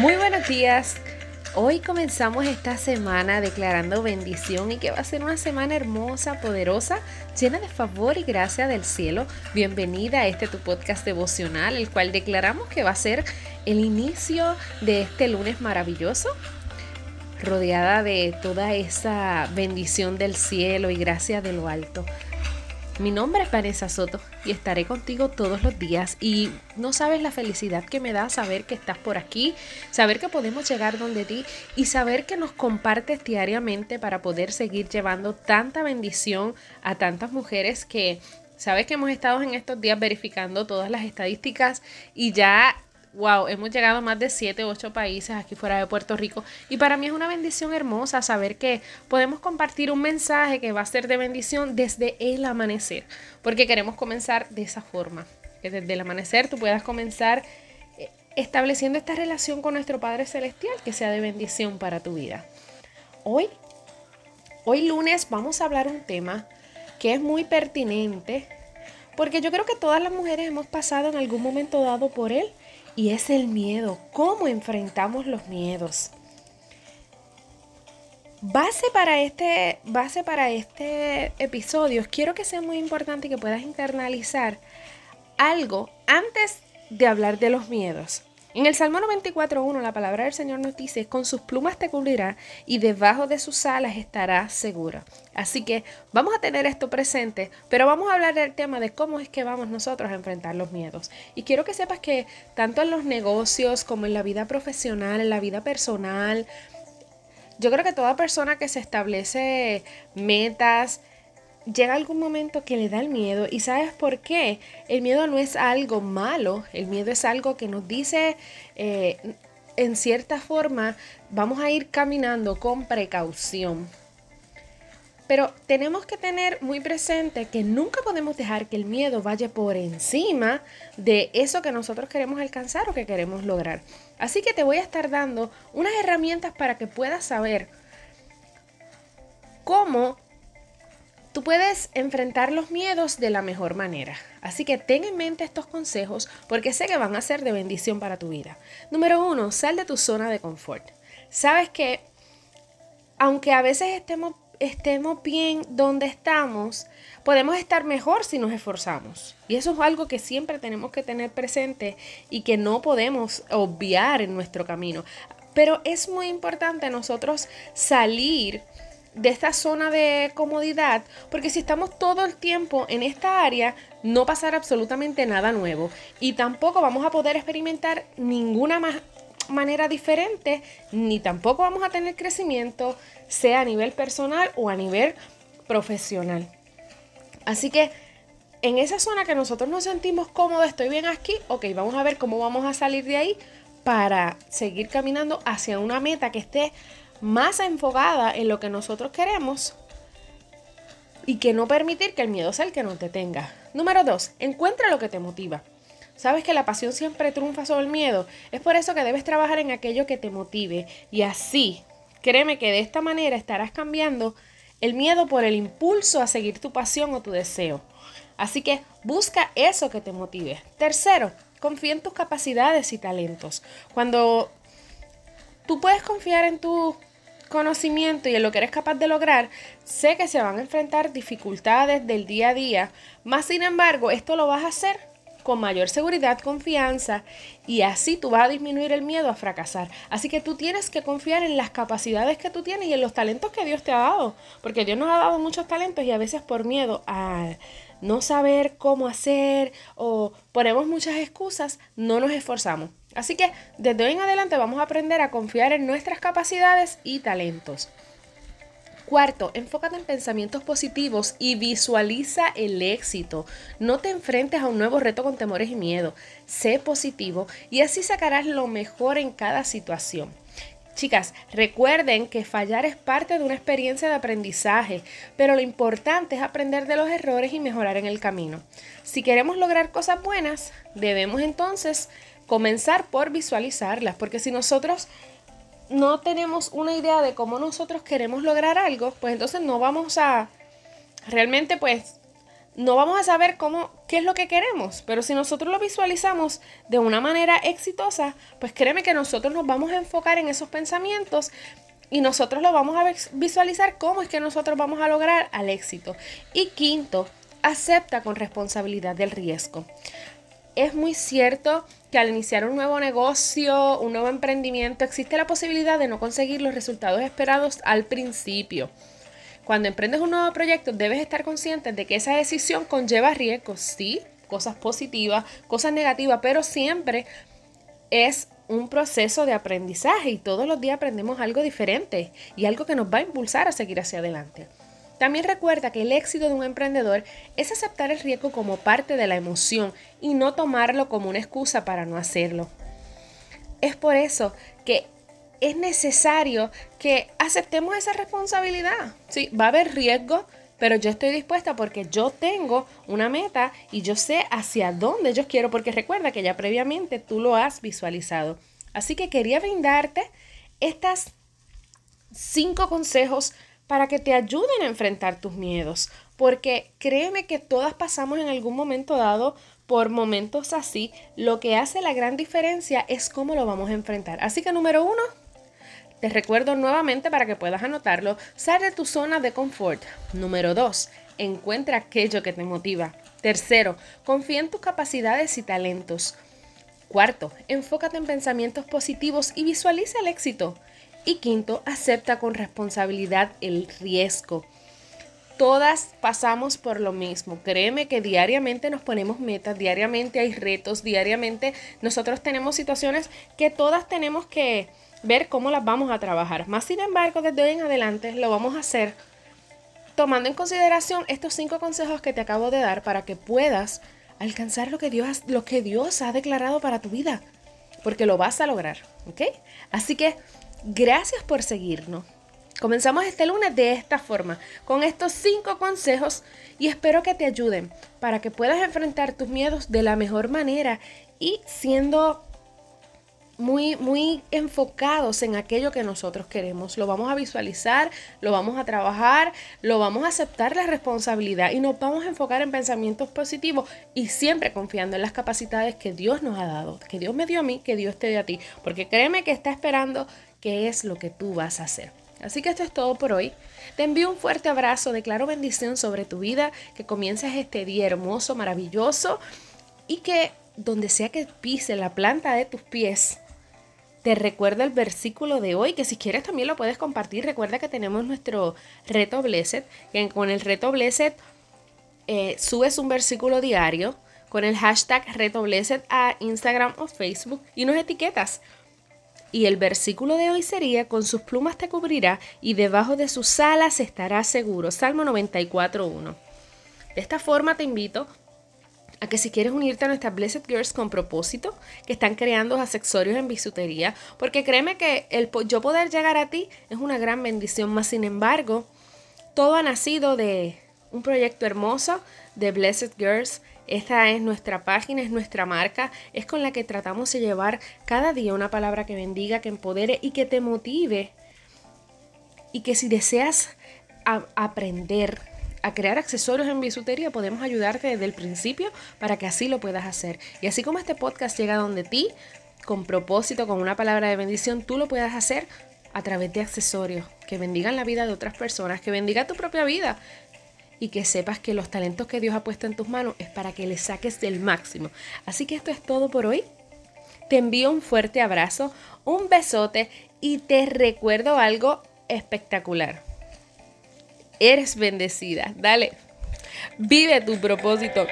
Muy buenos días. Hoy comenzamos esta semana declarando bendición y que va a ser una semana hermosa, poderosa, llena de favor y gracia del cielo. Bienvenida a este tu podcast devocional, el cual declaramos que va a ser el inicio de este lunes maravilloso, rodeada de toda esa bendición del cielo y gracia de lo alto. Mi nombre es Vanessa Soto y estaré contigo todos los días. Y no sabes la felicidad que me da saber que estás por aquí, saber que podemos llegar donde ti y saber que nos compartes diariamente para poder seguir llevando tanta bendición a tantas mujeres que sabes que hemos estado en estos días verificando todas las estadísticas y ya wow, hemos llegado a más de 7 u 8 países aquí fuera de Puerto Rico y para mí es una bendición hermosa saber que podemos compartir un mensaje que va a ser de bendición desde el amanecer, porque queremos comenzar de esa forma, que desde el amanecer tú puedas comenzar eh, estableciendo esta relación con nuestro Padre Celestial que sea de bendición para tu vida. Hoy, hoy lunes vamos a hablar un tema que es muy pertinente porque yo creo que todas las mujeres hemos pasado en algún momento dado por él y es el miedo. ¿Cómo enfrentamos los miedos? Base para este, base para este episodio, quiero que sea muy importante que puedas internalizar algo antes de hablar de los miedos. En el Salmo 94.1 la palabra del Señor nos dice, con sus plumas te cubrirá y debajo de sus alas estarás segura. Así que vamos a tener esto presente, pero vamos a hablar del tema de cómo es que vamos nosotros a enfrentar los miedos. Y quiero que sepas que tanto en los negocios como en la vida profesional, en la vida personal, yo creo que toda persona que se establece metas, llega algún momento que le da el miedo y sabes por qué. El miedo no es algo malo, el miedo es algo que nos dice eh, en cierta forma vamos a ir caminando con precaución. Pero tenemos que tener muy presente que nunca podemos dejar que el miedo vaya por encima de eso que nosotros queremos alcanzar o que queremos lograr. Así que te voy a estar dando unas herramientas para que puedas saber cómo Tú puedes enfrentar los miedos de la mejor manera. Así que ten en mente estos consejos porque sé que van a ser de bendición para tu vida. Número uno, sal de tu zona de confort. Sabes que aunque a veces estemos, estemos bien donde estamos, podemos estar mejor si nos esforzamos. Y eso es algo que siempre tenemos que tener presente y que no podemos obviar en nuestro camino. Pero es muy importante nosotros salir de esta zona de comodidad, porque si estamos todo el tiempo en esta área, no pasará absolutamente nada nuevo y tampoco vamos a poder experimentar ninguna manera diferente, ni tampoco vamos a tener crecimiento, sea a nivel personal o a nivel profesional. Así que en esa zona que nosotros nos sentimos cómodos, estoy bien aquí, ok, vamos a ver cómo vamos a salir de ahí para seguir caminando hacia una meta que esté más enfocada en lo que nosotros queremos y que no permitir que el miedo sea el que nos detenga. Número dos, encuentra lo que te motiva. Sabes que la pasión siempre triunfa sobre el miedo. Es por eso que debes trabajar en aquello que te motive. Y así, créeme que de esta manera estarás cambiando el miedo por el impulso a seguir tu pasión o tu deseo. Así que busca eso que te motive. Tercero, confía en tus capacidades y talentos. Cuando tú puedes confiar en tu conocimiento y en lo que eres capaz de lograr, sé que se van a enfrentar dificultades del día a día, más sin embargo, esto lo vas a hacer con mayor seguridad, confianza y así tú vas a disminuir el miedo a fracasar. Así que tú tienes que confiar en las capacidades que tú tienes y en los talentos que Dios te ha dado, porque Dios nos ha dado muchos talentos y a veces por miedo a no saber cómo hacer o ponemos muchas excusas, no nos esforzamos. Así que desde hoy en adelante vamos a aprender a confiar en nuestras capacidades y talentos. Cuarto, enfócate en pensamientos positivos y visualiza el éxito. No te enfrentes a un nuevo reto con temores y miedo. Sé positivo y así sacarás lo mejor en cada situación. Chicas, recuerden que fallar es parte de una experiencia de aprendizaje, pero lo importante es aprender de los errores y mejorar en el camino. Si queremos lograr cosas buenas, debemos entonces comenzar por visualizarlas, porque si nosotros no tenemos una idea de cómo nosotros queremos lograr algo, pues entonces no vamos a realmente pues no vamos a saber cómo, qué es lo que queremos, pero si nosotros lo visualizamos de una manera exitosa, pues créeme que nosotros nos vamos a enfocar en esos pensamientos y nosotros lo vamos a visualizar cómo es que nosotros vamos a lograr al éxito. Y quinto, acepta con responsabilidad del riesgo. Es muy cierto que al iniciar un nuevo negocio, un nuevo emprendimiento, existe la posibilidad de no conseguir los resultados esperados al principio. Cuando emprendes un nuevo proyecto, debes estar consciente de que esa decisión conlleva riesgos, sí, cosas positivas, cosas negativas, pero siempre es un proceso de aprendizaje y todos los días aprendemos algo diferente y algo que nos va a impulsar a seguir hacia adelante. También recuerda que el éxito de un emprendedor es aceptar el riesgo como parte de la emoción y no tomarlo como una excusa para no hacerlo. Es por eso que es necesario que aceptemos esa responsabilidad. Sí, va a haber riesgo, pero yo estoy dispuesta porque yo tengo una meta y yo sé hacia dónde yo quiero, porque recuerda que ya previamente tú lo has visualizado. Así que quería brindarte estas cinco consejos para que te ayuden a enfrentar tus miedos, porque créeme que todas pasamos en algún momento dado por momentos así, lo que hace la gran diferencia es cómo lo vamos a enfrentar. Así que número uno, te recuerdo nuevamente para que puedas anotarlo, sal de tu zona de confort. Número 2. Encuentra aquello que te motiva. Tercero, confía en tus capacidades y talentos. Cuarto, enfócate en pensamientos positivos y visualiza el éxito. Y quinto, acepta con responsabilidad el riesgo. Todas pasamos por lo mismo. Créeme que diariamente nos ponemos metas, diariamente hay retos, diariamente nosotros tenemos situaciones que todas tenemos que ver cómo las vamos a trabajar. Más sin embargo, desde hoy en adelante lo vamos a hacer tomando en consideración estos cinco consejos que te acabo de dar para que puedas alcanzar lo que Dios, que Dios ha declarado para tu vida. Porque lo vas a lograr, ¿ok? Así que gracias por seguirnos. Comenzamos este lunes de esta forma, con estos cinco consejos y espero que te ayuden para que puedas enfrentar tus miedos de la mejor manera y siendo muy, muy enfocados en aquello que nosotros queremos. Lo vamos a visualizar, lo vamos a trabajar, lo vamos a aceptar la responsabilidad y nos vamos a enfocar en pensamientos positivos y siempre confiando en las capacidades que Dios nos ha dado, que Dios me dio a mí, que Dios te dio a ti, porque créeme que está esperando qué es lo que tú vas a hacer. Así que esto es todo por hoy. Te envío un fuerte abrazo, declaro bendición sobre tu vida, que comiences este día hermoso, maravilloso y que donde sea que pise la planta de tus pies, te recuerdo el versículo de hoy, que si quieres también lo puedes compartir. Recuerda que tenemos nuestro reto Blessed, que con el reto Blessed eh, subes un versículo diario con el hashtag reto Blessed a Instagram o Facebook y nos etiquetas. Y el versículo de hoy sería, con sus plumas te cubrirá y debajo de sus alas estará seguro. Salmo 94.1. De esta forma te invito a que si quieres unirte a nuestras Blessed Girls con propósito, que están creando accesorios en bisutería, porque créeme que el yo poder llegar a ti es una gran bendición, más sin embargo, todo ha nacido de un proyecto hermoso de Blessed Girls. Esta es nuestra página, es nuestra marca, es con la que tratamos de llevar cada día una palabra que bendiga, que empodere y que te motive. Y que si deseas aprender a crear accesorios en bisutería, podemos ayudarte desde el principio para que así lo puedas hacer. Y así como este podcast llega donde ti, con propósito, con una palabra de bendición, tú lo puedas hacer a través de accesorios que bendigan la vida de otras personas, que bendiga tu propia vida y que sepas que los talentos que Dios ha puesto en tus manos es para que le saques del máximo. Así que esto es todo por hoy. Te envío un fuerte abrazo, un besote y te recuerdo algo espectacular eres bendecida. Dale, vive tu propósito.